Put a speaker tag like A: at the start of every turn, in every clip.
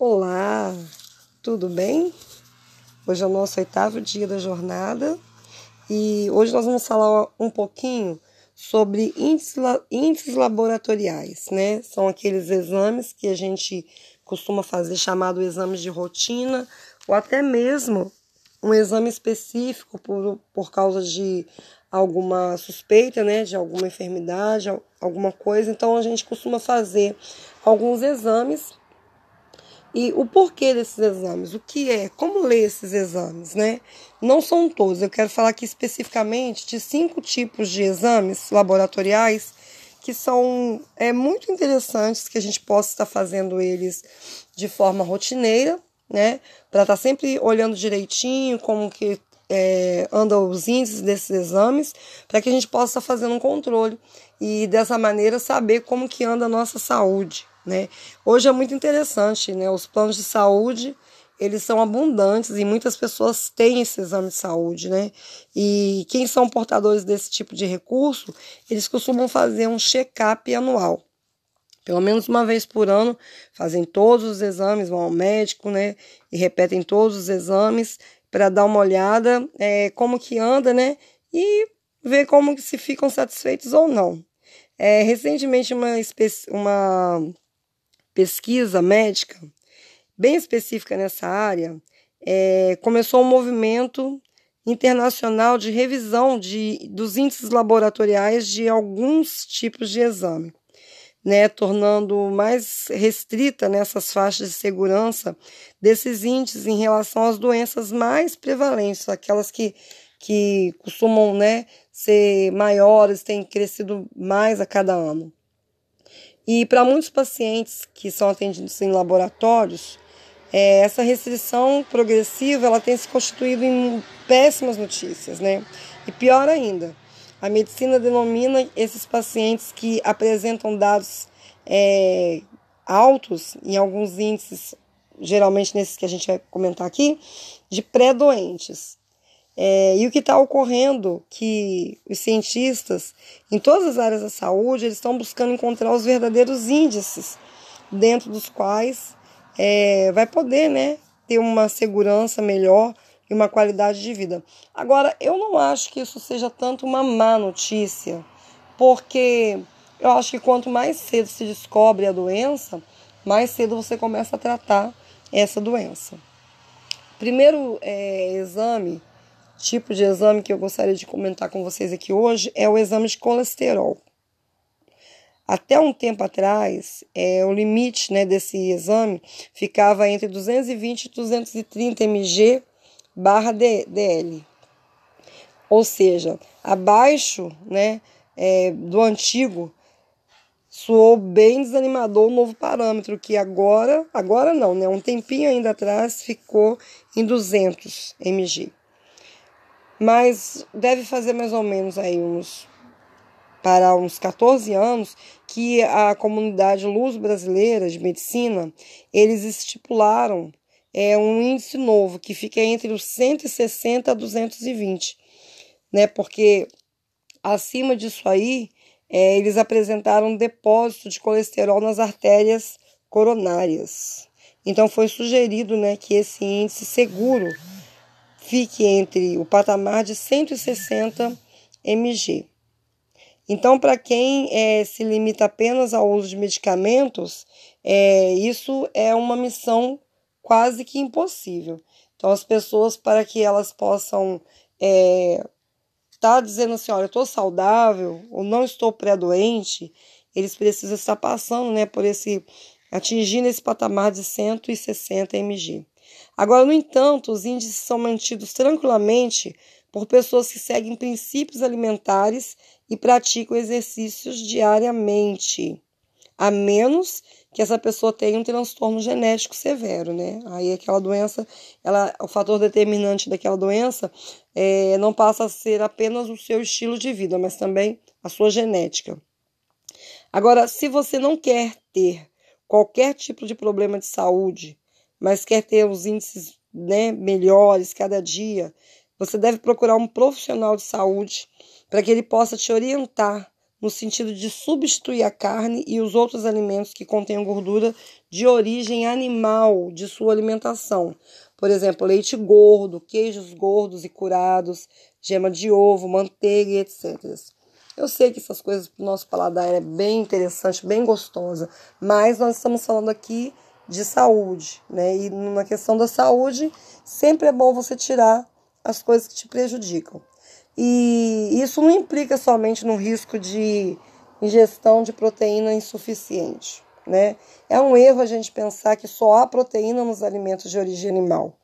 A: Olá, tudo bem? Hoje é o nosso oitavo dia da jornada e hoje nós vamos falar um pouquinho sobre índices, laboratoriais, né? São aqueles exames que a gente costuma fazer, chamado exames de rotina, ou até mesmo um exame específico por, por causa de alguma suspeita, né, de alguma enfermidade, alguma coisa. Então a gente costuma fazer alguns exames e o porquê desses exames, o que é, como ler esses exames, né? Não são todos, eu quero falar aqui especificamente de cinco tipos de exames laboratoriais que são é, muito interessantes que a gente possa estar fazendo eles de forma rotineira, né? Para estar sempre olhando direitinho como que é, andam os índices desses exames, para que a gente possa estar fazendo um controle e dessa maneira saber como que anda a nossa saúde, né? Hoje é muito interessante, né? Os planos de saúde eles são abundantes e muitas pessoas têm esse exame de saúde, né? E quem são portadores desse tipo de recurso, eles costumam fazer um check-up anual. Pelo menos uma vez por ano, fazem todos os exames, vão ao médico, né? E repetem todos os exames para dar uma olhada é, como que anda, né? E ver como se ficam satisfeitos ou não. É, recentemente, uma, uma pesquisa médica bem específica nessa área, é, começou um movimento internacional de revisão de, dos índices laboratoriais de alguns tipos de exame, né, tornando mais restrita nessas faixas de segurança desses índices em relação às doenças mais prevalentes, aquelas que, que costumam né, ser maiores, têm crescido mais a cada ano. E para muitos pacientes que são atendidos em laboratórios, é, essa restrição progressiva ela tem se constituído em péssimas notícias, né? E pior ainda, a medicina denomina esses pacientes que apresentam dados é, altos, em alguns índices, geralmente nesses que a gente vai comentar aqui, de pré-doentes. É, e o que está ocorrendo que os cientistas em todas as áreas da saúde eles estão buscando encontrar os verdadeiros índices dentro dos quais é, vai poder né, ter uma segurança melhor e uma qualidade de vida. Agora, eu não acho que isso seja tanto uma má notícia, porque eu acho que quanto mais cedo se descobre a doença, mais cedo você começa a tratar essa doença. Primeiro é, exame tipo de exame que eu gostaria de comentar com vocês aqui hoje é o exame de colesterol. Até um tempo atrás, é, o limite né, desse exame ficava entre 220 e 230 mg barra DL. Ou seja, abaixo né, é, do antigo, soou bem desanimador o novo parâmetro, que agora, agora não, né, um tempinho ainda atrás ficou em 200 mg mas deve fazer mais ou menos aí uns para uns 14 anos que a comunidade luz brasileira de medicina eles estipularam é um índice novo que fica entre os 160 a 220, né? Porque acima disso aí é, eles apresentaram depósito de colesterol nas artérias coronárias. Então foi sugerido, né, que esse índice seguro fique entre o patamar de 160 mg. Então, para quem é, se limita apenas ao uso de medicamentos, é, isso é uma missão quase que impossível. Então, as pessoas, para que elas possam é, tá dizendo assim, olha, eu estou saudável ou não estou pré-doente, eles precisam estar passando, né, por esse atingindo esse patamar de 160 mg. Agora, no entanto, os índices são mantidos tranquilamente por pessoas que seguem princípios alimentares e praticam exercícios diariamente, a menos que essa pessoa tenha um transtorno genético severo, né? Aí aquela doença, ela, o fator determinante daquela doença é, não passa a ser apenas o seu estilo de vida, mas também a sua genética. Agora, se você não quer ter qualquer tipo de problema de saúde, mas quer ter os índices né, melhores cada dia, você deve procurar um profissional de saúde para que ele possa te orientar no sentido de substituir a carne e os outros alimentos que contenham gordura de origem animal de sua alimentação. Por exemplo, leite gordo, queijos gordos e curados, gema de ovo, manteiga etc. Eu sei que essas coisas para o nosso paladar é bem interessante, bem gostosa, mas nós estamos falando aqui de saúde, né? E numa questão da saúde, sempre é bom você tirar as coisas que te prejudicam. E isso não implica somente no risco de ingestão de proteína insuficiente, né? É um erro a gente pensar que só há proteína nos alimentos de origem animal.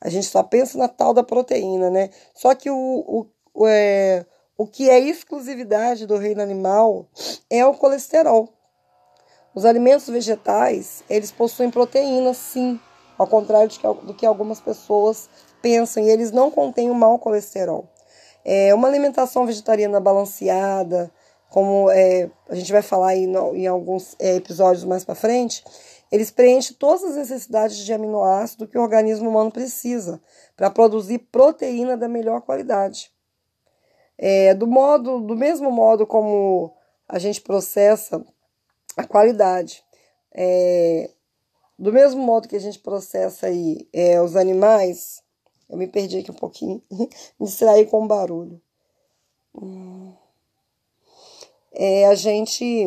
A: A gente só pensa na tal da proteína, né? Só que o, o é, o que é exclusividade do reino animal é o colesterol. Os alimentos vegetais, eles possuem proteína, sim, ao contrário do que algumas pessoas pensam, e eles não contêm o mau colesterol. É uma alimentação vegetariana balanceada, como é, a gente vai falar aí no, em alguns é, episódios mais para frente, eles preenchem todas as necessidades de aminoácido que o organismo humano precisa para produzir proteína da melhor qualidade. É, do modo, do mesmo modo como a gente processa a qualidade, é, do mesmo modo que a gente processa aí é, os animais, eu me perdi aqui um pouquinho, me distraí com o barulho. É, a gente,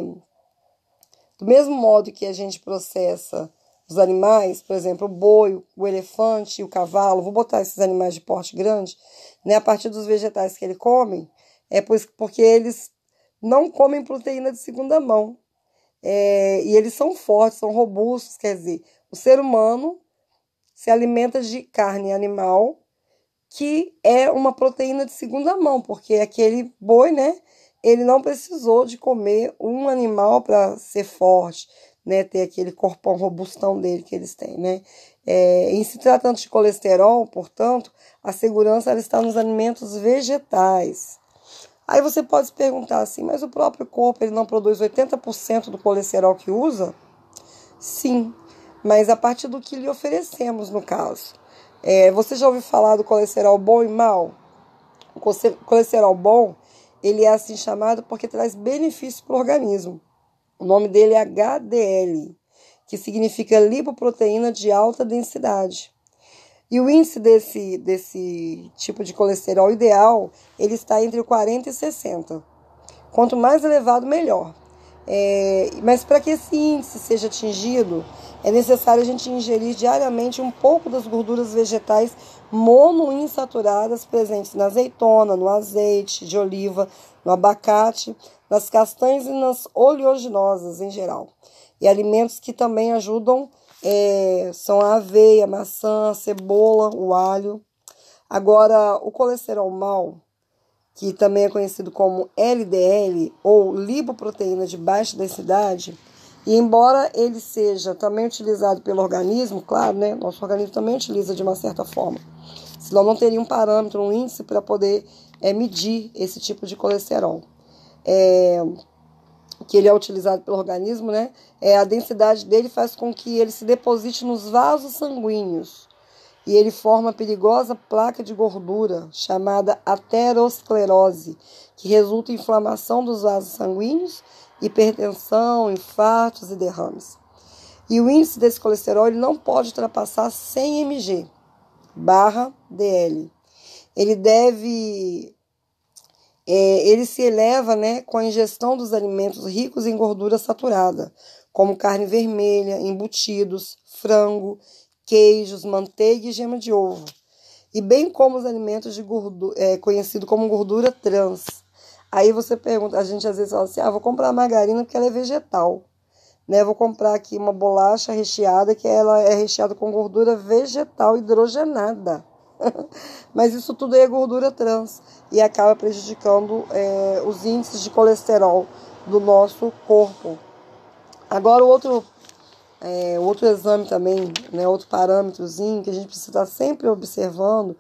A: do mesmo modo que a gente processa os animais, por exemplo, o boi, o elefante o cavalo, vou botar esses animais de porte grande, né, a partir dos vegetais que ele come, é porque eles não comem proteína de segunda mão. É, e eles são fortes, são robustos, quer dizer, o ser humano se alimenta de carne animal, que é uma proteína de segunda mão, porque aquele boi, né, ele não precisou de comer um animal para ser forte, né, ter aquele corpão robustão dele que eles têm, né. É, em se tratando de colesterol, portanto, a segurança ela está nos alimentos vegetais. Aí você pode se perguntar assim, mas o próprio corpo ele não produz 80% do colesterol que usa? Sim, mas a partir do que lhe oferecemos no caso. É, você já ouviu falar do colesterol bom e mal? O colesterol bom, ele é assim chamado porque traz benefícios para o organismo. O nome dele é HDL, que significa lipoproteína de alta densidade. E o índice desse, desse tipo de colesterol ideal, ele está entre 40 e 60. Quanto mais elevado, melhor. É, mas para que esse índice seja atingido, é necessário a gente ingerir diariamente um pouco das gorduras vegetais monoinsaturadas presentes na azeitona, no azeite de oliva, no abacate, nas castanhas e nas oleaginosas em geral e alimentos que também ajudam é, são a aveia, a maçã, a cebola, o alho. Agora, o colesterol mal, que também é conhecido como LDL ou lipoproteína de baixa densidade, e embora ele seja também utilizado pelo organismo, claro, né? Nosso organismo também utiliza de uma certa forma. Senão não teria um parâmetro, um índice para poder é, medir esse tipo de colesterol. É, que ele é utilizado pelo organismo, né? É, a densidade dele faz com que ele se deposite nos vasos sanguíneos e ele forma perigosa placa de gordura chamada aterosclerose, que resulta em inflamação dos vasos sanguíneos, hipertensão, infartos e derrames. E o índice desse colesterol não pode ultrapassar 100 mg barra DL. Ele deve é, ele se eleva né, com a ingestão dos alimentos ricos em gordura saturada, como carne vermelha, embutidos, frango, queijos, manteiga e gema de ovo, e bem como os alimentos de gordura, é, conhecido como gordura trans. Aí você pergunta, a gente às vezes fala assim, ah, vou comprar margarina porque ela é vegetal. Né, vou comprar aqui uma bolacha recheada que ela é recheada com gordura vegetal hidrogenada. Mas isso tudo é gordura trans e acaba prejudicando é, os índices de colesterol do nosso corpo. Agora, o outro, é, outro exame também, né, outro parâmetrozinho que a gente precisa estar sempre observando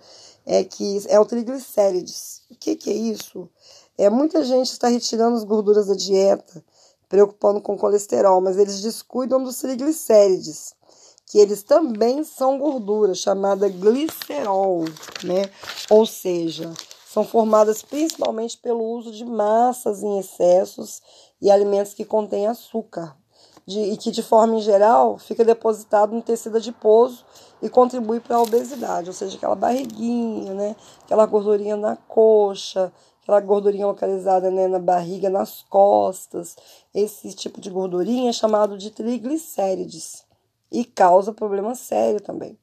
A: é que é o triglicérides. O que, que é isso? É, muita gente está retirando as gorduras da dieta, preocupando com colesterol, mas eles descuidam dos triglicérides que eles também são gordura, chamada glicerol, né? Ou seja, são formadas principalmente pelo uso de massas em excessos e alimentos que contêm açúcar, de, e que, de forma geral, fica depositado no tecido adiposo e contribui para a obesidade, ou seja, aquela barriguinha, né? aquela gordurinha na coxa, aquela gordurinha localizada né, na barriga, nas costas. Esse tipo de gordurinha é chamado de triglicérides e causa problema sério também.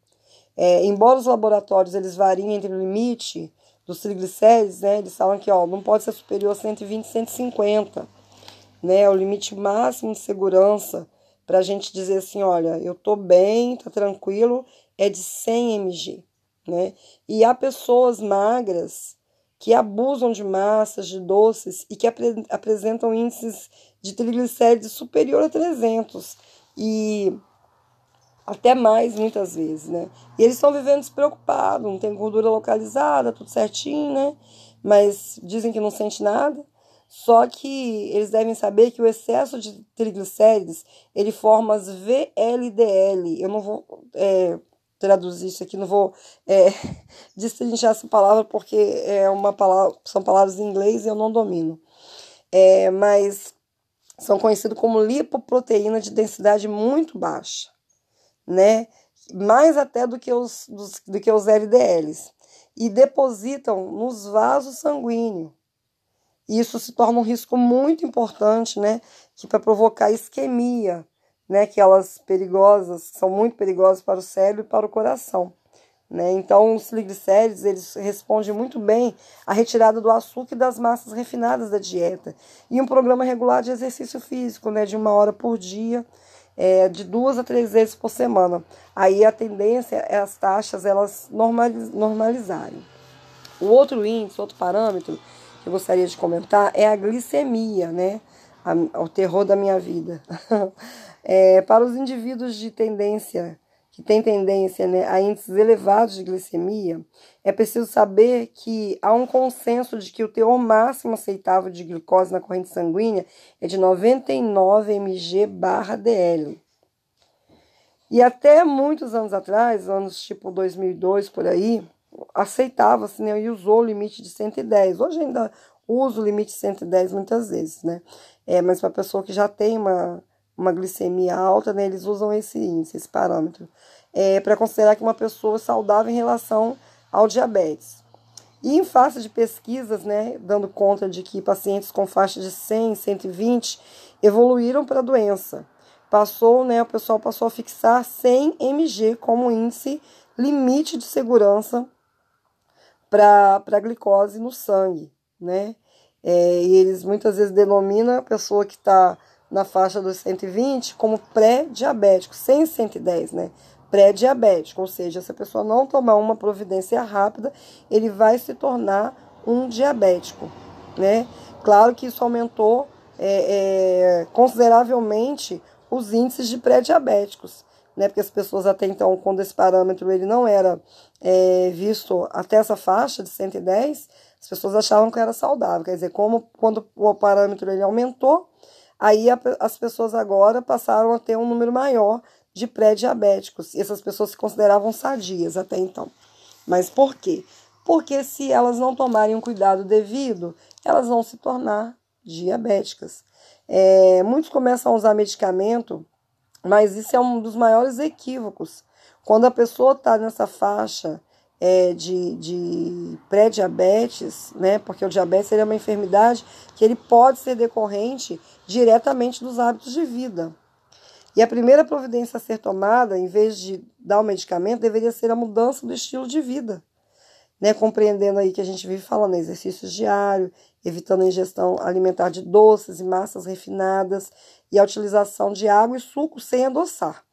A: É, embora os laboratórios eles variem entre o limite dos triglicérides, né, eles falam que ó, não pode ser superior a 120, 150 né? O limite máximo de segurança para a gente dizer assim, olha, eu tô bem, tá tranquilo, é de 100 mg, né? E há pessoas magras que abusam de massas, de doces e que apre apresentam índices de triglicérides superior a 300 e até mais muitas vezes, né? E eles estão vivendo despreocupados, não tem gordura localizada, tudo certinho, né? Mas dizem que não sente nada. Só que eles devem saber que o excesso de triglicérides ele forma as VLDL. Eu não vou é, traduzir isso aqui, não vou é, destrinchar essa palavra porque é uma palavra, são palavras em inglês e eu não domino. É, mas são conhecidos como lipoproteína de densidade muito baixa, né? Mais até do que os, dos, do que os LDLs. E depositam nos vasos sanguíneos isso se torna um risco muito importante, né? Que para provocar isquemia, né? Aquelas perigosas, são muito perigosas para o cérebro e para o coração. Né? Então, os triglicérides eles respondem muito bem à retirada do açúcar e das massas refinadas da dieta. E um programa regular de exercício físico, né? de uma hora por dia, é, de duas a três vezes por semana. Aí a tendência é as taxas elas normalizarem. O outro índice, outro parâmetro, que eu gostaria de comentar é a glicemia, né? A, o terror da minha vida. é, para os indivíduos de tendência, que têm tendência né, a índices elevados de glicemia, é preciso saber que há um consenso de que o teor máximo aceitável de glicose na corrente sanguínea é de 99 mg/dl. E até muitos anos atrás, anos tipo 2002 por aí, aceitava-se né, e usou o limite de 110. Hoje ainda uso o limite de 110 muitas vezes, né? É, mas para pessoa que já tem uma, uma glicemia alta, né, eles usam esse índice, esse parâmetro, é, para considerar que uma pessoa saudável em relação ao diabetes. E em face de pesquisas, né, dando conta de que pacientes com faixa de 100, 120 evoluíram para a doença. Passou, né, o pessoal passou a fixar 100 mg como índice limite de segurança para a glicose no sangue, né? É, e eles muitas vezes denominam a pessoa que está na faixa dos 120 como pré-diabético, sem 110, né? Pré-diabético, ou seja, se a pessoa não tomar uma providência rápida, ele vai se tornar um diabético, né? Claro que isso aumentou é, é, consideravelmente os índices de pré-diabéticos né? Porque as pessoas até então, quando esse parâmetro ele não era é, visto até essa faixa de 110, as pessoas achavam que era saudável. Quer dizer, como quando o parâmetro ele aumentou, aí a, as pessoas agora passaram a ter um número maior de pré-diabéticos. E essas pessoas se consideravam sadias até então. Mas por quê? Porque se elas não tomarem um cuidado devido, elas vão se tornar diabéticas. É, muitos começam a usar medicamento mas isso é um dos maiores equívocos. Quando a pessoa está nessa faixa é, de, de pré-diabetes, né? Porque o diabetes é uma enfermidade que ele pode ser decorrente diretamente dos hábitos de vida. E a primeira providência a ser tomada, em vez de dar o medicamento, deveria ser a mudança do estilo de vida. Né, compreendendo aí que a gente vive falando exercícios diários, evitando a ingestão alimentar de doces e massas refinadas, e a utilização de água e suco sem adoçar.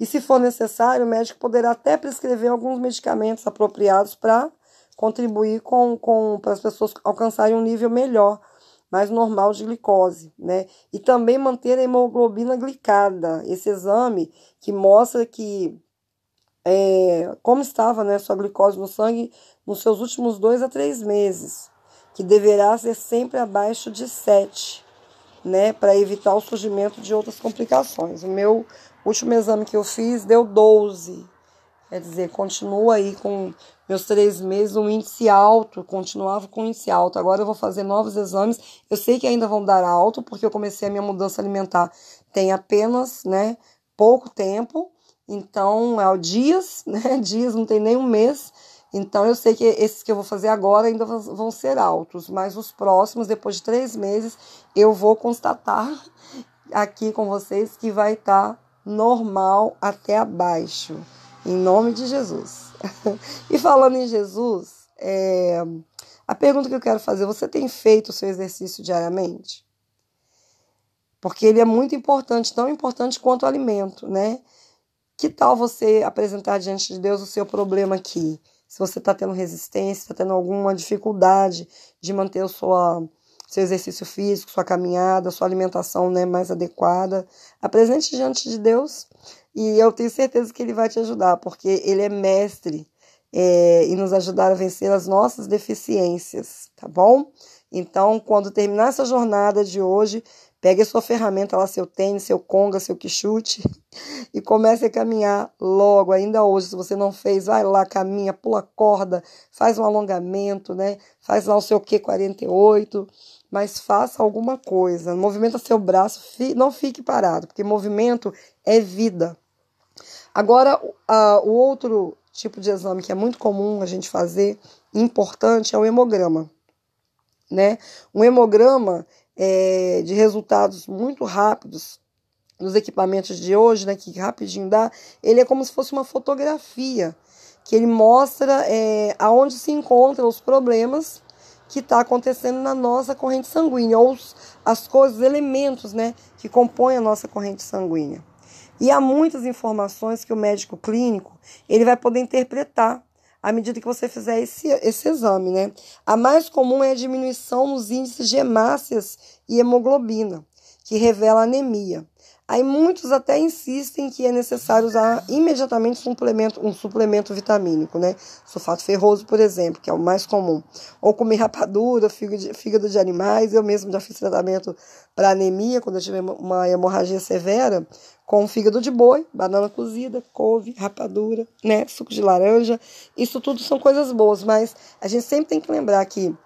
A: E se for necessário, o médico poderá até prescrever alguns medicamentos apropriados para contribuir com, com para as pessoas alcançarem um nível melhor, mais normal de glicose, né? E também manter a hemoglobina glicada, esse exame que mostra que é, como estava né, sua glicose no sangue nos seus últimos dois a três meses, que deverá ser sempre abaixo de 7 né, para evitar o surgimento de outras complicações. O meu último exame que eu fiz deu 12. Quer dizer, continuo aí com meus três meses, um índice alto, continuava com um índice alto. Agora eu vou fazer novos exames. Eu sei que ainda vão dar alto, porque eu comecei a minha mudança alimentar tem apenas, né, pouco tempo. Então, é o dias, né? Dias não tem nem um mês. Então, eu sei que esses que eu vou fazer agora ainda vão ser altos, mas os próximos, depois de três meses, eu vou constatar aqui com vocês que vai estar tá normal até abaixo, em nome de Jesus. e falando em Jesus, é, a pergunta que eu quero fazer: você tem feito o seu exercício diariamente? Porque ele é muito importante, tão importante quanto o alimento, né? Que tal você apresentar diante de Deus o seu problema aqui? Se você está tendo resistência, está tendo alguma dificuldade de manter o sua, seu exercício físico, sua caminhada, sua alimentação né, mais adequada, apresente diante de Deus e eu tenho certeza que Ele vai te ajudar, porque Ele é mestre é, e nos ajudar a vencer as nossas deficiências, tá bom? Então, quando terminar essa jornada de hoje, Pegue sua ferramenta lá, seu tênis, seu conga, seu quichute e comece a caminhar logo, ainda hoje. Se você não fez, vai lá, caminha, pula corda, faz um alongamento, né? Faz lá o seu Q48, mas faça alguma coisa. Movimenta seu braço, não fique parado, porque movimento é vida. Agora, o outro tipo de exame que é muito comum a gente fazer, importante, é o hemograma. Né? Um hemograma é, de resultados muito rápidos nos equipamentos de hoje, né, que rapidinho dá, ele é como se fosse uma fotografia, que ele mostra é, aonde se encontram os problemas que está acontecendo na nossa corrente sanguínea, ou as coisas, elementos né, que compõem a nossa corrente sanguínea. E há muitas informações que o médico clínico ele vai poder interpretar à medida que você fizer esse, esse exame, né? A mais comum é a diminuição nos índices de hemácias e hemoglobina, que revela anemia. Aí muitos até insistem que é necessário usar imediatamente um suplemento, um suplemento vitamínico, né? Sulfato ferroso, por exemplo, que é o mais comum. Ou comer rapadura, fígado de, fígado de animais. Eu mesmo já fiz tratamento para anemia, quando eu tive uma hemorragia severa, com fígado de boi, banana cozida, couve, rapadura, né? Suco de laranja. Isso tudo são coisas boas, mas a gente sempre tem que lembrar que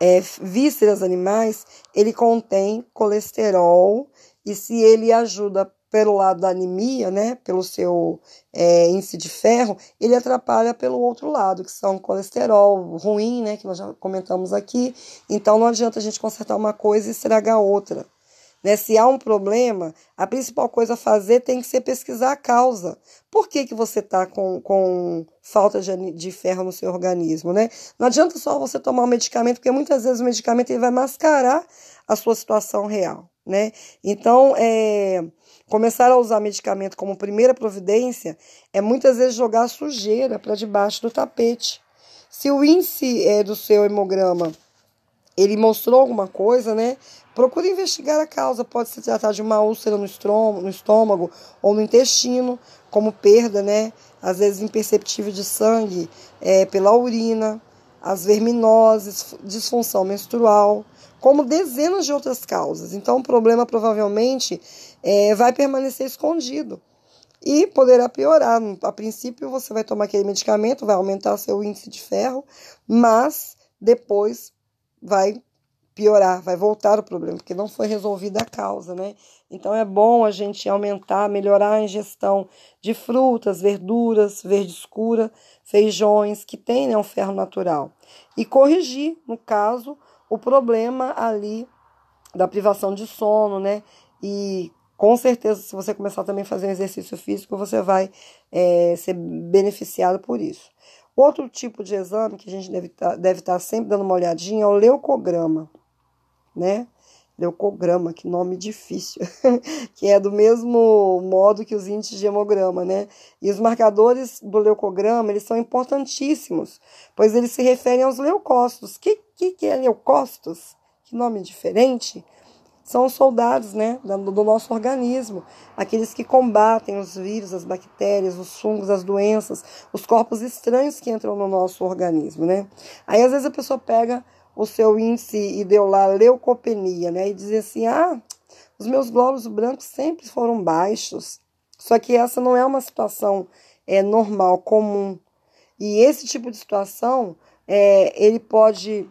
A: é, vísceras animais, ele contém colesterol e se ele ajuda pelo lado da anemia, né, pelo seu é, índice de ferro, ele atrapalha pelo outro lado, que são colesterol ruim, né, que nós já comentamos aqui. Então não adianta a gente consertar uma coisa e estragar outra. Né? Se há um problema, a principal coisa a fazer tem que ser pesquisar a causa. Por que, que você está com, com falta de, de, ferro no seu organismo? Né? Não adianta só você tomar um medicamento, porque muitas vezes o medicamento ele vai mascarar a sua situação real né? Então, é, começar a usar medicamento como primeira providência é muitas vezes jogar sujeira para debaixo do tapete. Se o índice é, do seu hemograma ele mostrou alguma coisa, né? Procure investigar a causa. Pode se tratar de uma úlcera no estômago, no estômago ou no intestino, como perda, né? Às vezes imperceptível de sangue é, pela urina, as verminoses, disfunção menstrual como dezenas de outras causas. Então, o problema provavelmente é, vai permanecer escondido e poderá piorar. A princípio, você vai tomar aquele medicamento, vai aumentar seu índice de ferro, mas depois vai piorar, vai voltar o problema, porque não foi resolvida a causa, né? Então é bom a gente aumentar, melhorar a ingestão de frutas, verduras, verde escura, feijões que têm né, ferro natural e corrigir, no caso, o problema ali da privação de sono, né? E com certeza, se você começar também a fazer um exercício físico, você vai é, ser beneficiado por isso. Outro tipo de exame que a gente deve tá, deve estar tá sempre dando uma olhadinha é o leucograma, né? Leucograma, que nome difícil, que é do mesmo modo que os índices de hemograma, né? E os marcadores do leucograma, eles são importantíssimos, pois eles se referem aos leucócitos. Que, que, que é leucócitos? Que nome diferente? São os soldados, né, do nosso organismo, aqueles que combatem os vírus, as bactérias, os fungos, as doenças, os corpos estranhos que entram no nosso organismo, né? Aí às vezes a pessoa pega o seu índice e deu lá leucopenia, né? E dizer assim: ah, os meus glóbulos brancos sempre foram baixos. Só que essa não é uma situação é normal, comum. E esse tipo de situação, é, ele pode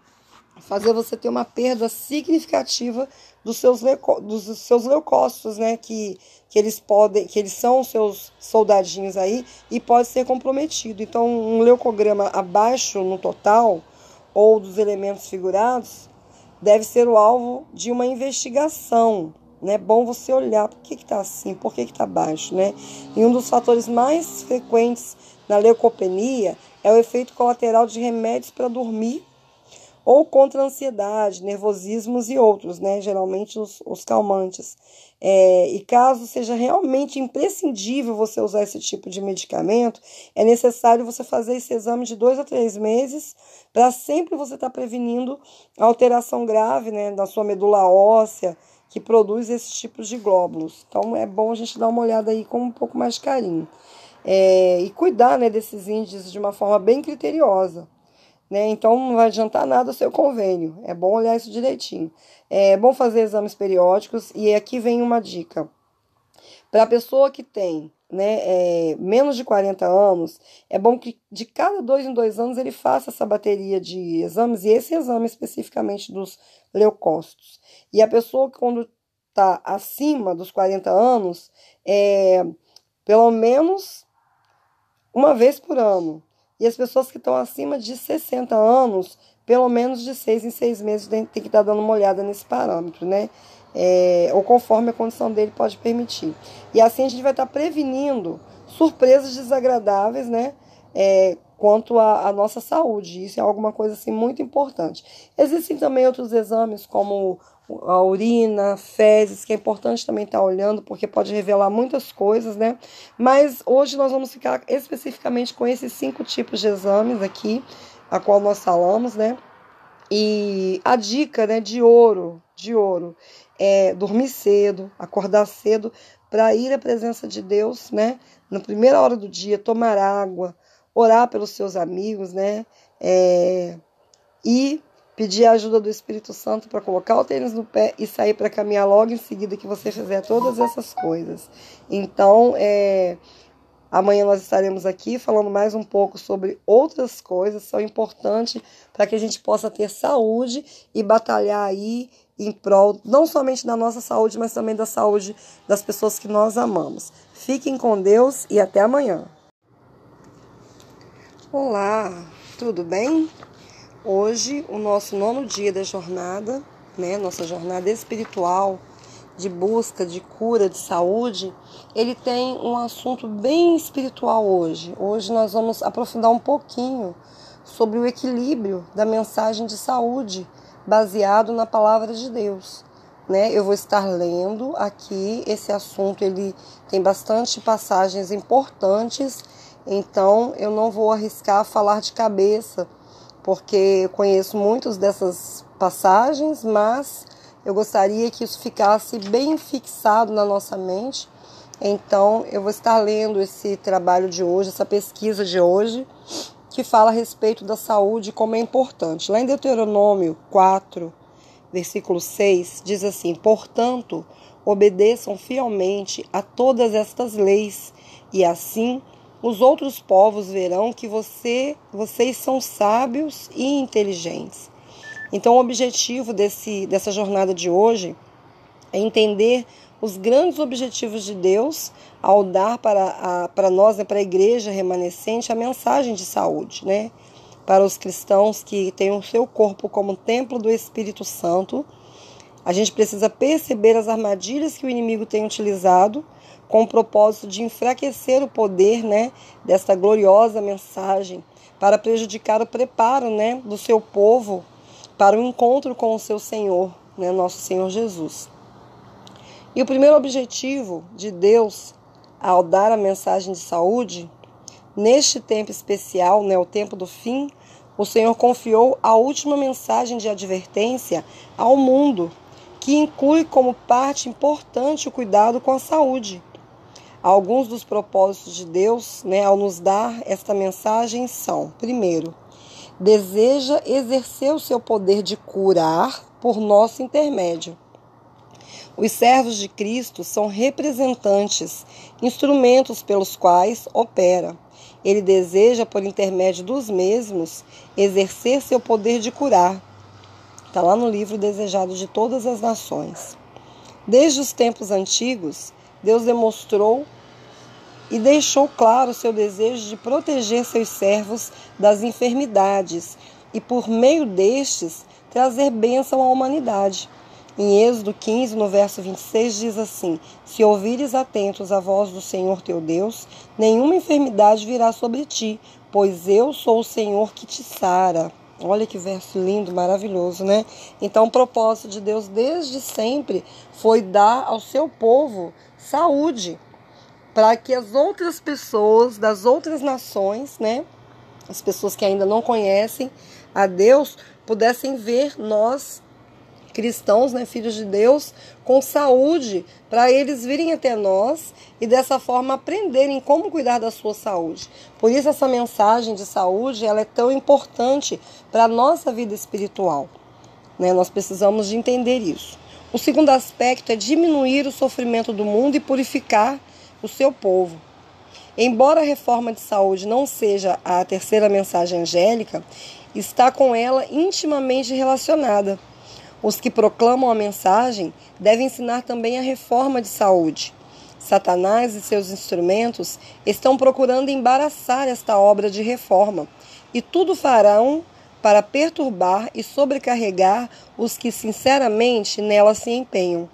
A: fazer você ter uma perda significativa dos seus, dos seus leucócitos, né? Que, que eles podem, que eles são seus soldadinhos aí e pode ser comprometido. Então, um leucograma abaixo no total ou dos elementos figurados deve ser o alvo de uma investigação. É né? bom você olhar por que está assim, por que está baixo. Né? E um dos fatores mais frequentes na leucopenia é o efeito colateral de remédios para dormir ou contra ansiedade, nervosismos e outros, né? geralmente os, os calmantes. É, e caso seja realmente imprescindível você usar esse tipo de medicamento, é necessário você fazer esse exame de dois a três meses para sempre você estar tá prevenindo a alteração grave né, da sua medula óssea que produz esses tipos de glóbulos. Então é bom a gente dar uma olhada aí com um pouco mais de carinho. É, e cuidar né, desses índices de uma forma bem criteriosa. Né? Então não vai adiantar nada o seu convênio. É bom olhar isso direitinho. É bom fazer exames periódicos e aqui vem uma dica. Para a pessoa que tem né, é, menos de 40 anos, é bom que de cada dois em dois anos ele faça essa bateria de exames, e esse exame especificamente dos leucócitos. E a pessoa que quando está acima dos 40 anos, é, pelo menos uma vez por ano. E as pessoas que estão acima de 60 anos, pelo menos de seis em seis meses, tem, que estar tá dando uma olhada nesse parâmetro, né? É, ou conforme a condição dele pode permitir. E assim a gente vai estar tá prevenindo surpresas desagradáveis, né? É, quanto à nossa saúde. Isso é alguma coisa assim muito importante. Existem também outros exames como a urina, fezes, que é importante também estar olhando, porque pode revelar muitas coisas, né? Mas hoje nós vamos ficar especificamente com esses cinco tipos de exames aqui, a qual nós falamos, né? E a dica, né, de ouro, de ouro, é dormir cedo, acordar cedo, para ir à presença de Deus, né? Na primeira hora do dia, tomar água, orar pelos seus amigos, né? É, e pedir a ajuda do Espírito Santo para colocar o tênis no pé e sair para caminhar logo em seguida que você fizer todas essas coisas. Então, é, amanhã nós estaremos aqui falando mais um pouco sobre outras coisas que são importantes para que a gente possa ter saúde e batalhar aí em prol não somente da nossa saúde, mas também da saúde das pessoas que nós amamos. Fiquem com Deus e até amanhã. Olá, tudo bem? Hoje, o nosso nono dia da jornada, né, nossa jornada espiritual de busca de cura, de saúde, ele tem um assunto bem espiritual hoje. Hoje nós vamos aprofundar um pouquinho sobre o equilíbrio da mensagem de saúde baseado na palavra de Deus. Né? Eu vou estar lendo aqui esse assunto, ele tem bastante passagens importantes, então eu não vou arriscar falar de cabeça porque eu conheço muitas dessas passagens, mas eu gostaria que isso ficasse bem fixado na nossa mente. Então, eu vou estar lendo esse trabalho de hoje, essa pesquisa de hoje, que fala a respeito da saúde como é importante. Lá em Deuteronômio 4, versículo 6, diz assim: Portanto, obedeçam fielmente a todas estas leis, e assim os outros povos verão que você, vocês são sábios e inteligentes. Então, o objetivo desse, dessa jornada de hoje é entender os grandes objetivos de Deus ao dar para, a, para nós, né, para a igreja remanescente, a mensagem de saúde, né? Para os cristãos que têm o seu corpo como templo do Espírito Santo, a gente precisa perceber as armadilhas que o inimigo tem utilizado com o propósito de enfraquecer o poder né, desta gloriosa mensagem, para prejudicar o preparo né, do seu povo para o encontro com o seu Senhor, né, nosso Senhor Jesus. E o primeiro objetivo de Deus ao dar a mensagem de saúde, neste tempo especial, né, o tempo do fim, o Senhor confiou a última mensagem de advertência ao mundo, que inclui como parte importante o cuidado com a saúde. Alguns dos propósitos de Deus, né, ao nos dar esta mensagem são: primeiro, deseja exercer o seu poder de curar por nosso intermédio. Os servos de Cristo são representantes, instrumentos pelos quais opera. Ele deseja, por intermédio dos mesmos, exercer seu poder de curar. Está lá no livro Desejado de Todas as Nações. Desde os tempos antigos, Deus demonstrou e deixou claro seu desejo de proteger seus servos das enfermidades e, por meio destes, trazer bênção à humanidade. Em Êxodo 15, no verso 26, diz assim: Se ouvires atentos a voz do Senhor teu Deus, nenhuma enfermidade virá sobre ti, pois eu sou o Senhor que te sara. Olha que verso lindo, maravilhoso, né? Então, o propósito de Deus desde sempre foi dar ao seu povo saúde, para que as outras pessoas das outras nações, né, as pessoas que ainda não conhecem a Deus, pudessem ver nós cristãos, né, filhos de Deus, com saúde, para eles virem até nós e dessa forma aprenderem como cuidar da sua saúde. Por isso essa mensagem de saúde, ela é tão importante para a nossa vida espiritual. Né? Nós precisamos de entender isso. O segundo aspecto é diminuir o sofrimento do mundo e purificar o seu povo. Embora a reforma de saúde não seja a terceira mensagem angélica, está com ela intimamente relacionada. Os que proclamam a mensagem devem ensinar também a reforma de saúde. Satanás e seus instrumentos estão procurando embaraçar esta obra de reforma, e tudo farão para perturbar e sobrecarregar os que sinceramente nela se empenham.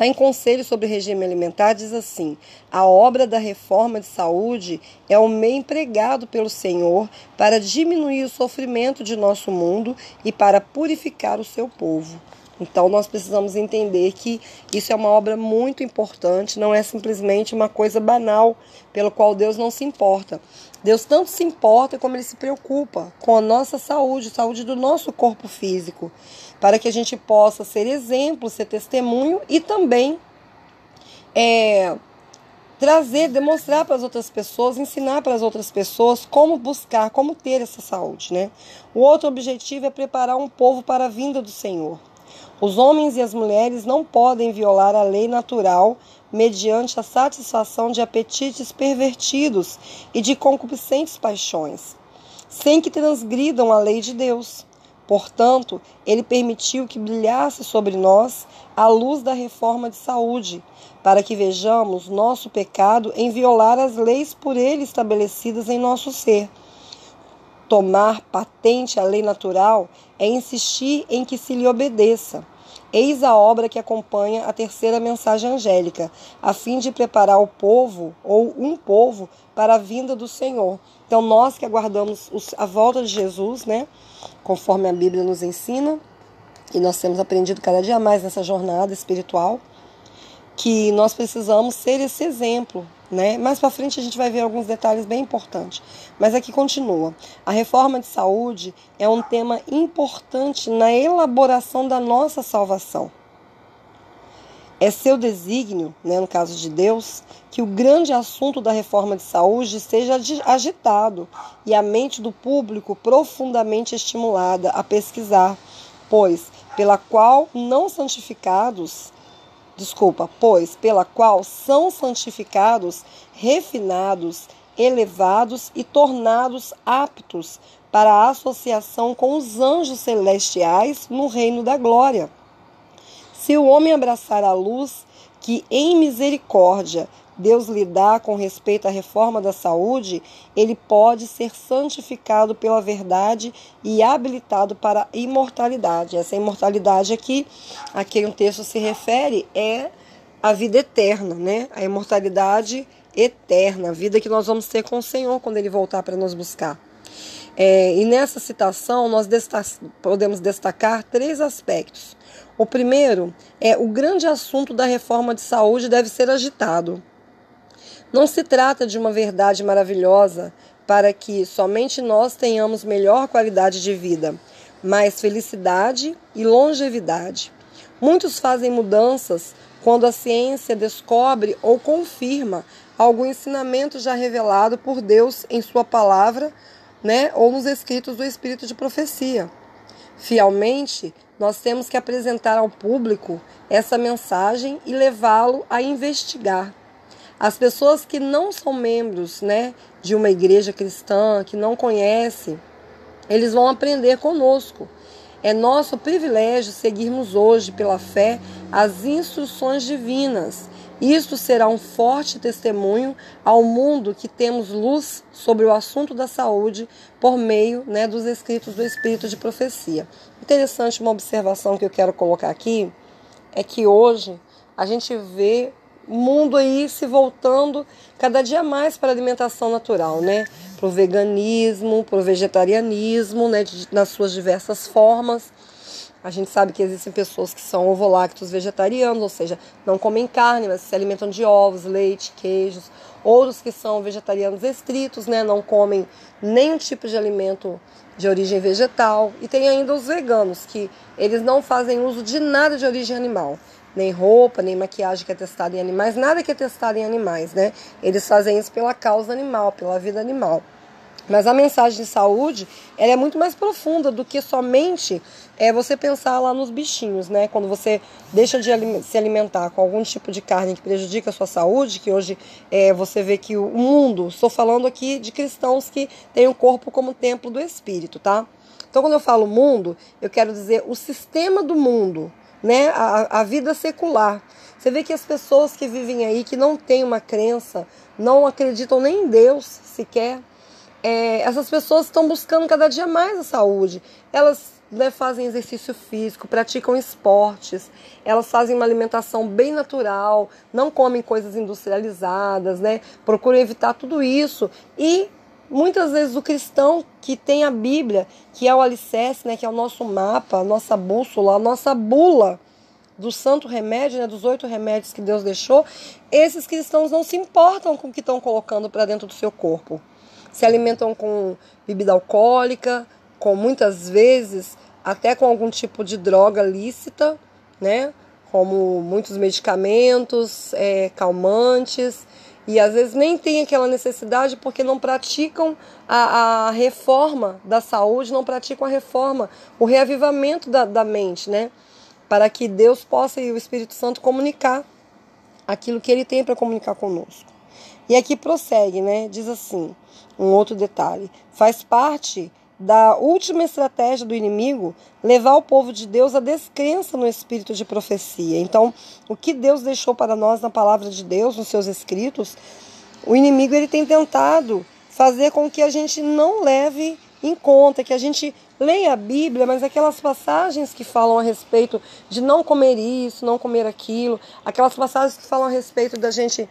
A: Lá em Conselho sobre Regime Alimentar diz assim: a obra da reforma de saúde é o meio empregado pelo Senhor para diminuir o sofrimento de nosso mundo e para purificar o seu povo. Então nós precisamos entender que isso é uma obra muito importante, não é simplesmente uma coisa banal, pelo qual Deus não se importa. Deus tanto se importa como ele se preocupa com a nossa saúde, saúde do nosso corpo físico, para que a gente possa ser exemplo, ser testemunho e também é, trazer, demonstrar para as outras pessoas, ensinar para as outras pessoas como buscar, como ter essa saúde, né? O outro objetivo é preparar um povo para a vinda do Senhor. Os homens e as mulheres não podem violar a lei natural mediante a satisfação de apetites pervertidos e de concupiscentes paixões, sem que transgridam a lei de Deus. Portanto, ele permitiu que brilhasse sobre nós a luz da reforma de saúde, para que vejamos nosso pecado em violar as leis por ele estabelecidas em nosso ser. Tomar patente a lei natural é insistir em que se lhe obedeça. Eis a obra que acompanha a terceira mensagem angélica, a fim de preparar o povo, ou um povo, para a vinda do Senhor. Então, nós que aguardamos a volta de Jesus, né, conforme a Bíblia nos ensina, e nós temos aprendido cada dia mais nessa jornada espiritual, que nós precisamos ser esse exemplo né? Mais para frente a gente vai ver alguns detalhes bem importantes. Mas aqui continua. A reforma de saúde é um tema importante na elaboração da nossa salvação. É seu desígnio, né, no caso de Deus, que o grande assunto da reforma de saúde seja agitado e a mente do público profundamente estimulada a pesquisar, pois, pela qual não santificados desculpa, pois pela qual são santificados, refinados, elevados e tornados aptos para a associação com os anjos celestiais no reino da glória. Se o homem abraçar a luz que em misericórdia Deus lhe dá com respeito à reforma da saúde, ele pode ser santificado pela verdade e habilitado para a imortalidade. Essa imortalidade aqui, a quem o texto se refere, é a vida eterna, né? A imortalidade eterna, a vida que nós vamos ter com o Senhor quando ele voltar para nos buscar. É, e nessa citação, nós podemos destacar três aspectos. O primeiro é o grande assunto da reforma de saúde deve ser agitado. Não se trata de uma verdade maravilhosa para que somente nós tenhamos melhor qualidade de vida, mas felicidade e longevidade. Muitos fazem mudanças quando a ciência descobre ou confirma algum ensinamento já revelado por Deus em Sua palavra, né, ou nos escritos do Espírito de profecia. Fielmente, nós temos que apresentar ao público essa mensagem e levá-lo a investigar. As pessoas que não são membros né, de uma igreja cristã, que não conhecem, eles vão aprender conosco. É nosso privilégio seguirmos hoje, pela fé, as instruções divinas. Isto será um forte testemunho ao mundo que temos luz sobre o assunto da saúde por meio né, dos escritos do Espírito de Profecia. Interessante uma observação que eu quero colocar aqui é que hoje a gente vê mundo aí se voltando cada dia mais para a alimentação natural, né? Para o veganismo, para o vegetarianismo, né? Nas suas diversas formas. A gente sabe que existem pessoas que são ovolactos vegetarianos, ou seja, não comem carne, mas se alimentam de ovos, leite, queijos. Outros que são vegetarianos estritos, né? Não comem nenhum tipo de alimento de origem vegetal. E tem ainda os veganos, que eles não fazem uso de nada de origem animal nem roupa, nem maquiagem que é testada em animais, nada que é testado em animais, né? Eles fazem isso pela causa animal, pela vida animal. Mas a mensagem de saúde ela é muito mais profunda do que somente é você pensar lá nos bichinhos, né? Quando você deixa de se alimentar com algum tipo de carne que prejudica a sua saúde, que hoje é, você vê que o mundo, estou falando aqui de cristãos que têm o corpo como templo do espírito, tá? Então, quando eu falo mundo, eu quero dizer o sistema do mundo, né, a, a vida secular. Você vê que as pessoas que vivem aí, que não têm uma crença, não acreditam nem em Deus sequer, é, essas pessoas estão buscando cada dia mais a saúde. Elas né, fazem exercício físico, praticam esportes, elas fazem uma alimentação bem natural, não comem coisas industrializadas, né, procuram evitar tudo isso e muitas vezes o cristão que tem a Bíblia, que é o alicerce, né, que é o nosso mapa, a nossa bússola, a nossa bula do santo remédio, né, dos oito remédios que Deus deixou, esses cristãos não se importam com o que estão colocando para dentro do seu corpo. Se alimentam com bebida alcoólica, com muitas vezes até com algum tipo de droga lícita, né? Como muitos medicamentos, é, calmantes, e às vezes nem tem aquela necessidade porque não praticam a, a, reforma da saúde, não praticam a reforma, o reavivamento da, da mente, né? Para que Deus possa e o Espírito Santo comunicar aquilo que ele tem para comunicar conosco. E aqui prossegue, né? Diz assim: um outro detalhe. Faz parte da última estratégia do inimigo levar o povo de Deus à descrença no espírito de profecia. Então, o que Deus deixou para nós na palavra de Deus, nos seus escritos, o inimigo ele tem tentado fazer com que a gente não leve em conta, que a gente leia a Bíblia, mas aquelas passagens que falam a respeito de não comer isso, não comer aquilo, aquelas passagens que falam a respeito da gente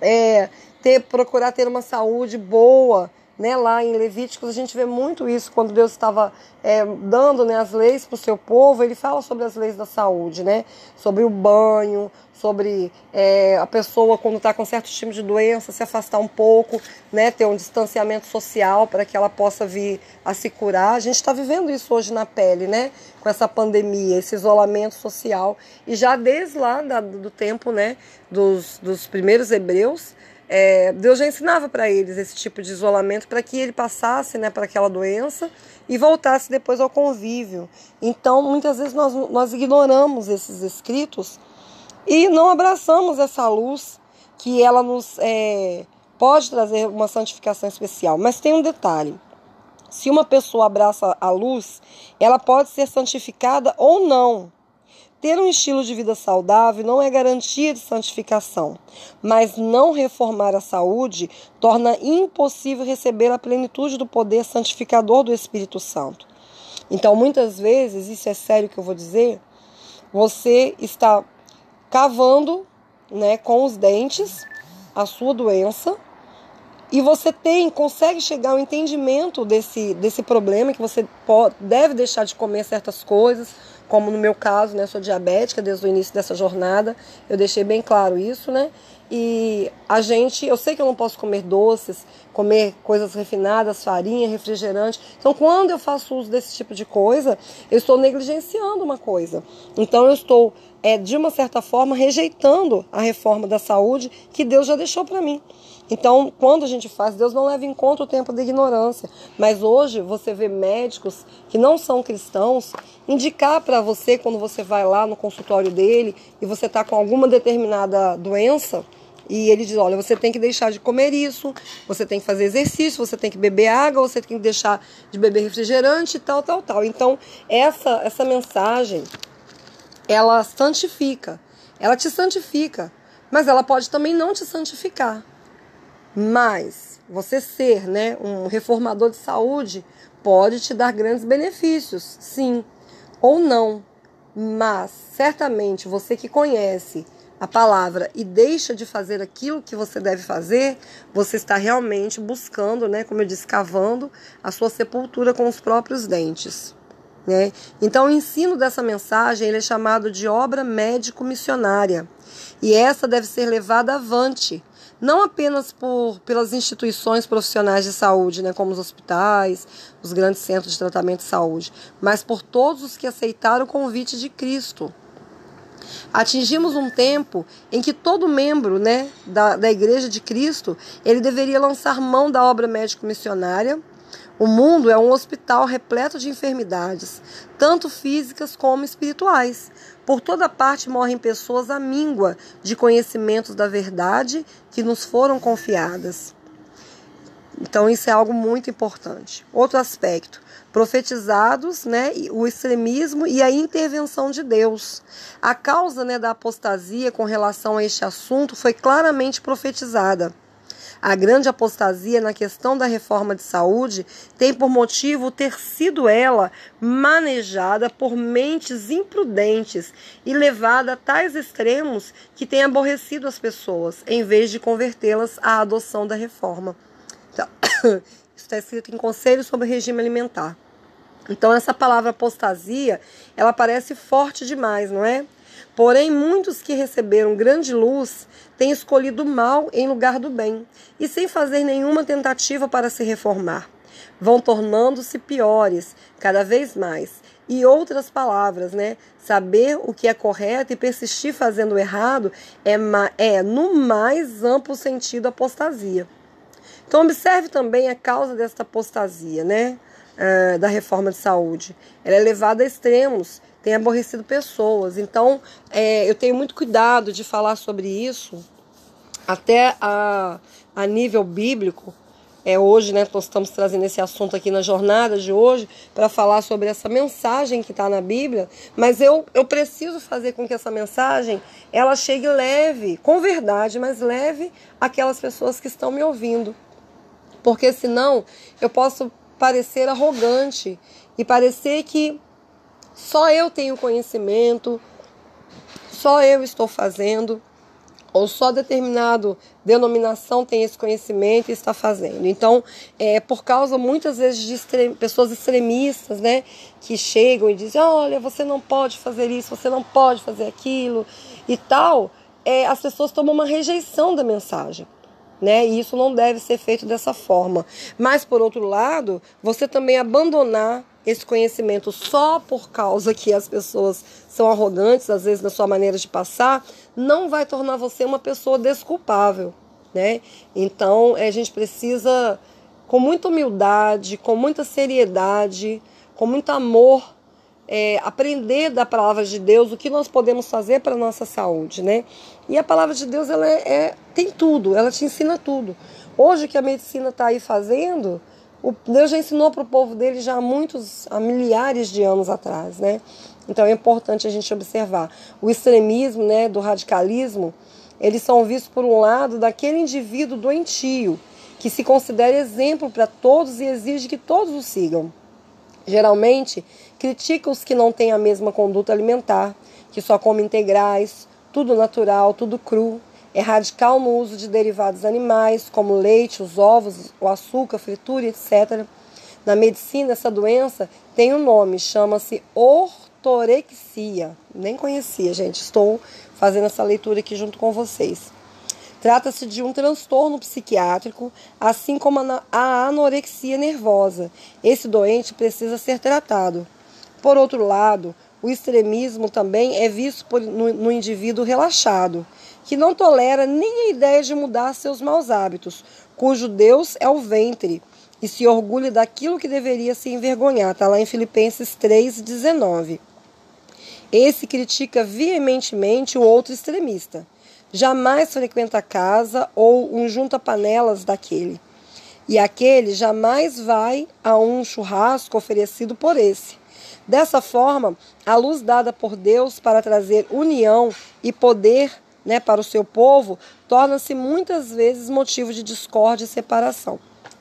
A: é, ter, procurar ter uma saúde boa, né, lá em Levíticos a gente vê muito isso quando Deus estava é, dando né, as leis para o seu povo, ele fala sobre as leis da saúde, né, sobre o banho, sobre é, a pessoa quando está com certos tipos de doença se afastar um pouco, né, ter um distanciamento social para que ela possa vir a se curar. A gente está vivendo isso hoje na pele, né, com essa pandemia, esse isolamento social e já desde lá da, do tempo, né, dos, dos primeiros hebreus é, Deus já ensinava para eles esse tipo de isolamento para que ele passasse né, para aquela doença e voltasse depois ao convívio. Então, muitas vezes nós, nós ignoramos esses escritos e não abraçamos essa luz que ela nos é, pode trazer uma santificação especial. Mas tem um detalhe: se uma pessoa abraça a luz, ela pode ser santificada ou não. Ter um estilo de vida saudável não é garantia de santificação, mas não reformar a saúde torna impossível receber a plenitude do poder santificador do Espírito Santo. Então, muitas vezes, isso é sério que eu vou dizer, você está cavando né, com os dentes a sua doença e você tem, consegue chegar ao entendimento desse, desse problema, que você pode, deve deixar de comer certas coisas, como no meu caso, né, sou diabética desde o início dessa jornada, eu deixei bem claro isso, né? E a gente, eu sei que eu não posso comer doces, comer coisas refinadas, farinha, refrigerante. Então, quando eu faço uso desse tipo de coisa, eu estou negligenciando uma coisa. Então, eu estou, é, de uma certa forma, rejeitando a reforma da saúde que Deus já deixou para mim. Então, quando a gente faz, Deus não leva em conta o tempo da ignorância. Mas hoje você vê médicos que não são cristãos indicar para você, quando você vai lá no consultório dele e você está com alguma determinada doença, e ele diz: olha, você tem que deixar de comer isso, você tem que fazer exercício, você tem que beber água, você tem que deixar de beber refrigerante tal, tal, tal. Então, essa, essa mensagem, ela santifica, ela te santifica, mas ela pode também não te santificar. Mas você ser né, um reformador de saúde pode te dar grandes benefícios, sim, ou não. Mas certamente você que conhece a palavra e deixa de fazer aquilo que você deve fazer, você está realmente buscando, né, como eu disse, cavando a sua sepultura com os próprios dentes. Né? Então, o ensino dessa mensagem ele é chamado de obra médico-missionária. E essa deve ser levada avante não apenas por, pelas instituições profissionais de saúde, né, como os hospitais, os grandes centros de tratamento de saúde, mas por todos os que aceitaram o convite de Cristo. Atingimos um tempo em que todo membro né, da, da Igreja de Cristo ele deveria lançar mão da obra médico-missionária o mundo é um hospital repleto de enfermidades, tanto físicas como espirituais. Por toda parte morrem pessoas à míngua de conhecimentos da verdade que nos foram confiadas. Então, isso é algo muito importante. Outro aspecto: profetizados, né, o extremismo e a intervenção de Deus. A causa né, da apostasia com relação a este assunto foi claramente profetizada. A grande apostasia na questão da reforma de saúde tem por motivo ter sido ela manejada por mentes imprudentes e levada a tais extremos que tem aborrecido as pessoas, em vez de convertê-las à adoção da reforma. Então, isso está escrito em Conselho sobre Regime Alimentar. Então, essa palavra apostasia, ela parece forte demais, não é? Porém, muitos que receberam grande luz têm escolhido o mal em lugar do bem, e sem fazer nenhuma tentativa para se reformar. Vão tornando-se piores cada vez mais. E outras palavras, né? Saber o que é correto e persistir fazendo o errado é, é no mais amplo sentido, apostasia. Então, observe também a causa desta apostasia, né? Da reforma de saúde. Ela é levada a extremos tem aborrecido pessoas. Então, é, eu tenho muito cuidado de falar sobre isso, até a, a nível bíblico. É, hoje, né, nós estamos trazendo esse assunto aqui na jornada de hoje para falar sobre essa mensagem que está na Bíblia, mas eu, eu preciso fazer com que essa mensagem ela chegue leve, com verdade, mas leve aquelas pessoas que estão me ouvindo, porque senão eu posso parecer arrogante e parecer que só eu tenho conhecimento, só eu estou fazendo, ou só determinado denominação tem esse conhecimento e está fazendo. Então, é por causa muitas vezes de pessoas extremistas, né, que chegam e dizem: olha, você não pode fazer isso, você não pode fazer aquilo e tal, é, as pessoas tomam uma rejeição da mensagem. Né? E isso não deve ser feito dessa forma. Mas, por outro lado, você também abandonar esse conhecimento só por causa que as pessoas são arrogantes, às vezes na sua maneira de passar, não vai tornar você uma pessoa desculpável, né? Então, a gente precisa com muita humildade, com muita seriedade, com muito amor, é, aprender da palavra de Deus o que nós podemos fazer para a nossa saúde, né? E a palavra de Deus ela é, é tem tudo, ela te ensina tudo. Hoje que a medicina está aí fazendo, o Deus já ensinou para o povo dele já há muitos, há milhares de anos atrás, né? Então é importante a gente observar. O extremismo, né, do radicalismo, eles são vistos por um lado daquele indivíduo doentio, que se considera exemplo para todos e exige que todos o sigam. Geralmente, critica os que não têm a mesma conduta alimentar, que só comem integrais, tudo natural, tudo cru, é radical no uso de derivados animais, como leite, os ovos, o açúcar, fritura, etc. Na medicina, essa doença tem um nome, chama-se ortorexia. Nem conhecia, gente. Estou fazendo essa leitura aqui junto com vocês. Trata-se de um transtorno psiquiátrico, assim como a anorexia nervosa. Esse doente precisa ser tratado. Por outro lado, o extremismo também é visto por, no, no indivíduo relaxado, que não tolera nem a ideia de mudar seus maus hábitos, cujo Deus é o ventre e se orgulha daquilo que deveria se envergonhar. Está lá em Filipenses 3,19. Esse critica veementemente o outro extremista. Jamais frequenta a casa ou um junta-panelas daquele. E aquele jamais vai a um churrasco oferecido por esse. Dessa forma, a luz dada por Deus para trazer união e poder né, para o seu povo torna-se muitas vezes motivo de discórdia e separação.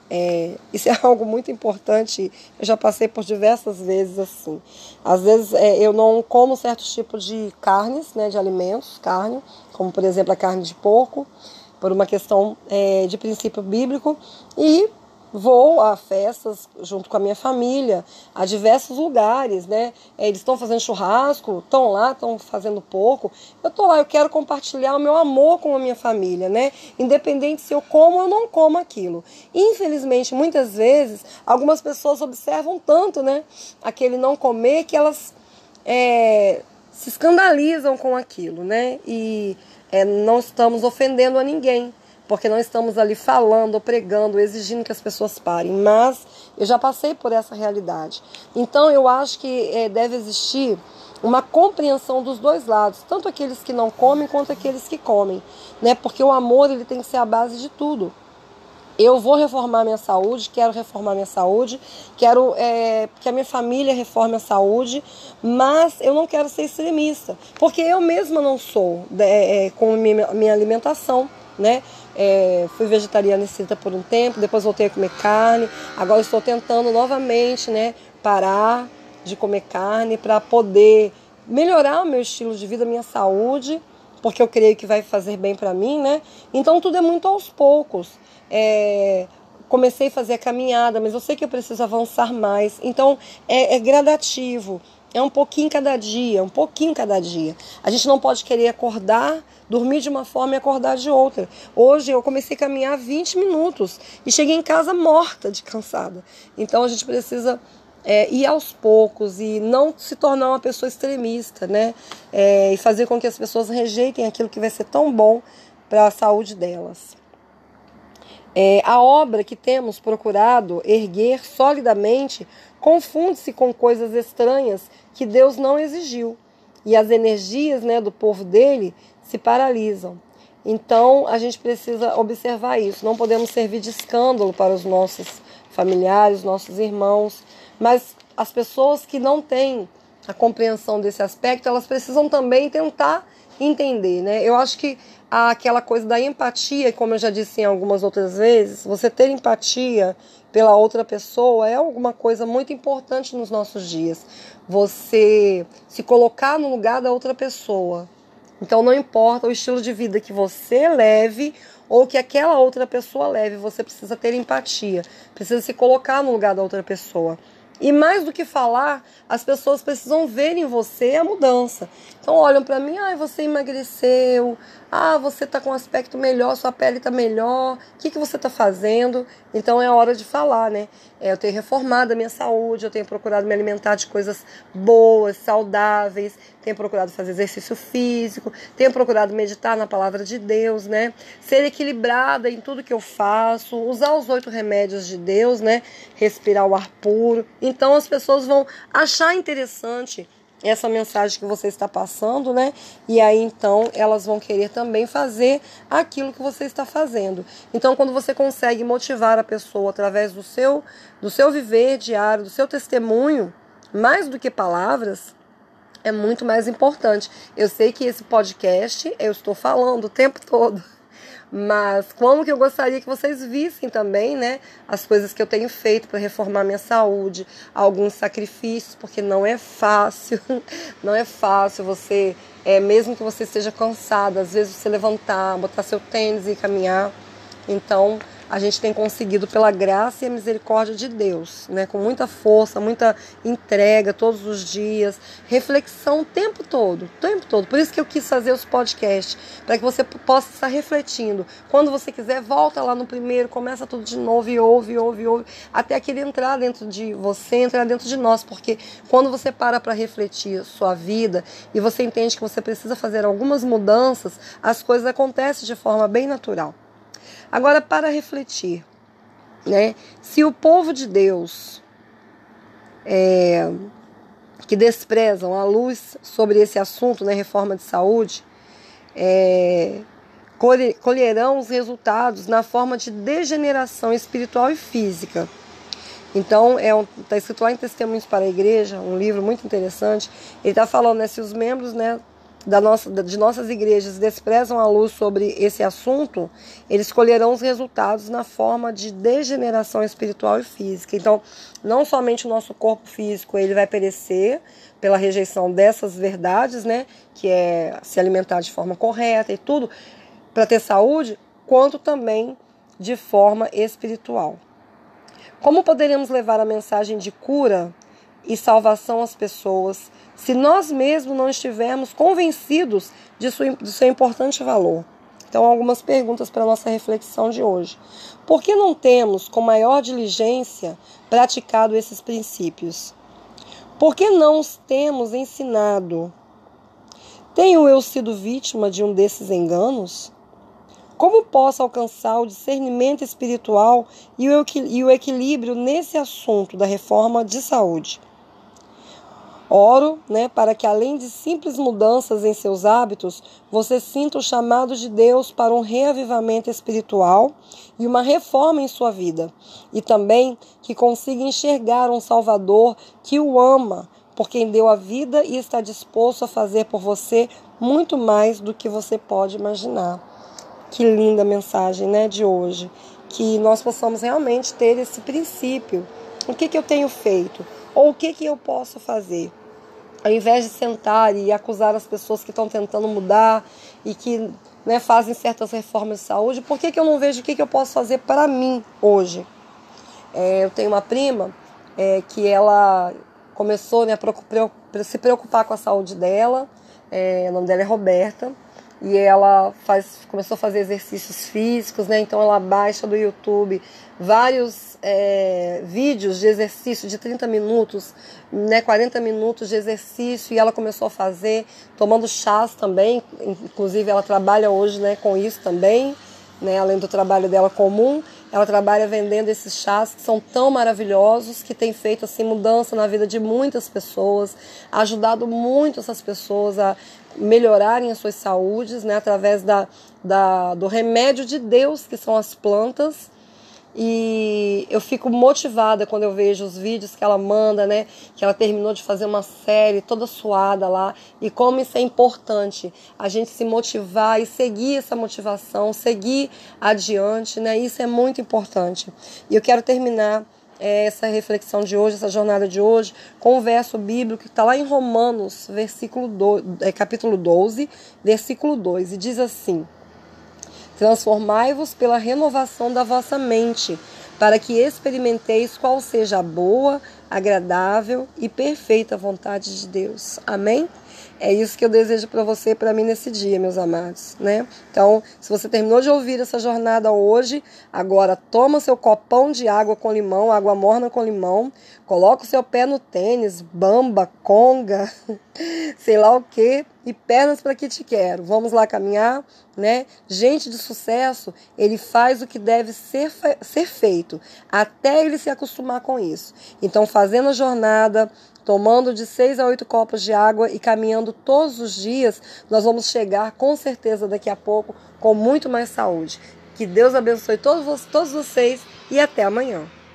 A: É, isso é algo muito importante. Eu já passei por diversas vezes assim. Às vezes é, eu não como certos tipos de carnes, né, de alimentos, carne, como por exemplo a carne de porco, por uma questão é, de princípio bíblico, e Vou a festas junto com a minha família, a diversos lugares, né? É, eles estão fazendo churrasco, estão lá, estão fazendo pouco. Eu estou lá, eu quero compartilhar o meu amor com a minha família, né? Independente se eu como ou não como aquilo. Infelizmente, muitas vezes, algumas pessoas observam tanto, né? Aquele não comer que elas é, se escandalizam com aquilo, né? E é, não estamos ofendendo a ninguém porque não estamos ali falando, pregando, exigindo que as pessoas parem, mas eu já passei por essa realidade. Então eu acho que é, deve existir uma compreensão dos dois lados, tanto aqueles que não comem quanto aqueles que comem, né? Porque o amor ele tem que ser a base de tudo. Eu vou reformar minha saúde, quero reformar minha saúde, quero é, que a minha família reforme a saúde, mas eu não quero ser extremista, porque eu mesma não sou é, com minha, minha alimentação, né? É, fui vegetariana e por um tempo, depois voltei a comer carne. Agora estou tentando novamente né, parar de comer carne para poder melhorar o meu estilo de vida, minha saúde, porque eu creio que vai fazer bem para mim, né? Então tudo é muito aos poucos. É, comecei a fazer a caminhada, mas eu sei que eu preciso avançar mais. Então é, é gradativo. É um pouquinho cada dia, um pouquinho cada dia. A gente não pode querer acordar, dormir de uma forma e acordar de outra. Hoje eu comecei a caminhar 20 minutos e cheguei em casa morta de cansada. Então a gente precisa é, ir aos poucos e não se tornar uma pessoa extremista, né? É, e fazer com que as pessoas rejeitem aquilo que vai ser tão bom para a saúde delas. É, a obra que temos procurado erguer solidamente confunde-se com coisas estranhas que Deus não exigiu. E as energias né, do povo dele se paralisam. Então a gente precisa observar isso. Não podemos servir de escândalo para os nossos familiares, nossos irmãos, mas as pessoas que não têm a compreensão desse aspecto, elas precisam também tentar entender, né? Eu acho que aquela coisa da empatia, como eu já disse em algumas outras vezes, você ter empatia pela outra pessoa é alguma coisa muito importante nos nossos dias. Você se colocar no lugar da outra pessoa. Então não importa o estilo de vida que você leve ou que aquela outra pessoa leve, você precisa ter empatia, precisa se colocar no lugar da outra pessoa. E mais do que falar, as pessoas precisam ver em você a mudança. Então olham para mim, ah, você emagreceu, ah, você está com um aspecto melhor, sua pele está melhor, o que, que você está fazendo? Então é hora de falar, né? É, eu tenho reformado a minha saúde, eu tenho procurado me alimentar de coisas boas, saudáveis, tenho procurado fazer exercício físico, tenho procurado meditar na palavra de Deus, né? Ser equilibrada em tudo que eu faço, usar os oito remédios de Deus, né? Respirar o ar puro. Então as pessoas vão achar interessante essa mensagem que você está passando, né? E aí então elas vão querer também fazer aquilo que você está fazendo. Então, quando você consegue motivar a pessoa através do seu do seu viver diário, do seu testemunho, mais do que palavras, é muito mais importante. Eu sei que esse podcast eu estou falando o tempo todo mas como que eu gostaria que vocês vissem também, né, as coisas que eu tenho feito para reformar minha saúde, alguns sacrifícios, porque não é fácil, não é fácil você, é, mesmo que você esteja cansado, às vezes você levantar, botar seu tênis e caminhar. Então, a gente tem conseguido pela graça e a misericórdia de Deus, né? Com muita força, muita entrega todos os dias, reflexão o tempo todo, o tempo todo. Por isso que eu quis fazer os podcasts, para que você possa estar refletindo. Quando você quiser, volta lá no primeiro, começa tudo de novo e ouve, ouve, ouve, até aquele entrar dentro de você, entrar dentro de nós, porque quando você para para refletir sua vida e você entende que você precisa fazer algumas mudanças, as coisas acontecem de forma bem natural. Agora, para refletir, né? Se o povo de Deus é, que desprezam a luz sobre esse assunto, né, reforma de saúde, é, colherão os resultados na forma de degeneração espiritual e física. Então, está é um, tá escrito lá em Testemunhos para a Igreja, um livro muito interessante. Ele está falando né, se os membros né, da nossa, de nossas igrejas desprezam a luz sobre esse assunto, eles colherão os resultados na forma de degeneração espiritual e física. Então, não somente o nosso corpo físico ele vai perecer pela rejeição dessas verdades, né, que é se alimentar de forma correta e tudo para ter saúde, quanto também de forma espiritual. Como poderíamos levar a mensagem de cura e salvação às pessoas se nós mesmos não estivermos convencidos de, sua, de seu importante valor. Então, algumas perguntas para a nossa reflexão de hoje. Por que não temos, com maior diligência, praticado esses princípios? Por que não os temos ensinado? Tenho eu sido vítima de um desses enganos? Como posso alcançar o discernimento espiritual e o equilíbrio nesse assunto da reforma de saúde? Oro, né, para que além de simples mudanças em seus hábitos, você sinta o chamado de Deus para um reavivamento espiritual e uma reforma em sua vida, e também que consiga enxergar um Salvador que o ama, por quem deu a vida e está disposto a fazer por você muito mais do que você pode imaginar. Que linda mensagem, né, de hoje, que nós possamos realmente ter esse princípio. O que, que eu tenho feito? Ou o que, que eu posso fazer? Ao invés de sentar e acusar as pessoas que estão tentando mudar e que né, fazem certas reformas de saúde, por que, que eu não vejo o que, que eu posso fazer para mim hoje? É, eu tenho uma prima é, que ela começou né, a se preocupar com a saúde dela, é, o nome dela é Roberta, e ela faz, começou a fazer exercícios físicos, né? Então ela baixa do YouTube vários é, vídeos de exercício de 30 minutos, né? 40 minutos de exercício e ela começou a fazer, tomando chás também, inclusive ela trabalha hoje né, com isso também, né? Além do trabalho dela comum, ela trabalha vendendo esses chás que são tão maravilhosos, que tem feito assim mudança na vida de muitas pessoas, ajudado muito essas pessoas a melhorarem as suas saúdes, né, através da, da, do remédio de Deus, que são as plantas. E eu fico motivada quando eu vejo os vídeos que ela manda, né? Que ela terminou de fazer uma série toda suada lá. E como isso é importante, a gente se motivar e seguir essa motivação, seguir adiante, né? Isso é muito importante. E eu quero terminar é, essa reflexão de hoje, essa jornada de hoje, com o verso bíblico que está lá em Romanos, versículo do, é, capítulo 12, versículo 2, e diz assim: Transformai-vos pela renovação da vossa mente, para que experimenteis qual seja a boa, agradável e perfeita vontade de Deus. Amém? É isso que eu desejo para você e para mim nesse dia, meus amados, né? Então, se você terminou de ouvir essa jornada hoje, agora toma seu copão de água com limão, água morna com limão, coloca o seu pé no tênis, bamba, conga, sei lá o que, e pernas para que te quero. Vamos lá caminhar, né? Gente de sucesso, ele faz o que deve ser, ser feito, até ele se acostumar com isso. Então, fazendo a jornada, tomando de seis a oito copos de água e caminhando todos os dias, nós vamos chegar com certeza daqui a pouco com muito mais saúde. Que Deus abençoe todos, todos vocês e até amanhã.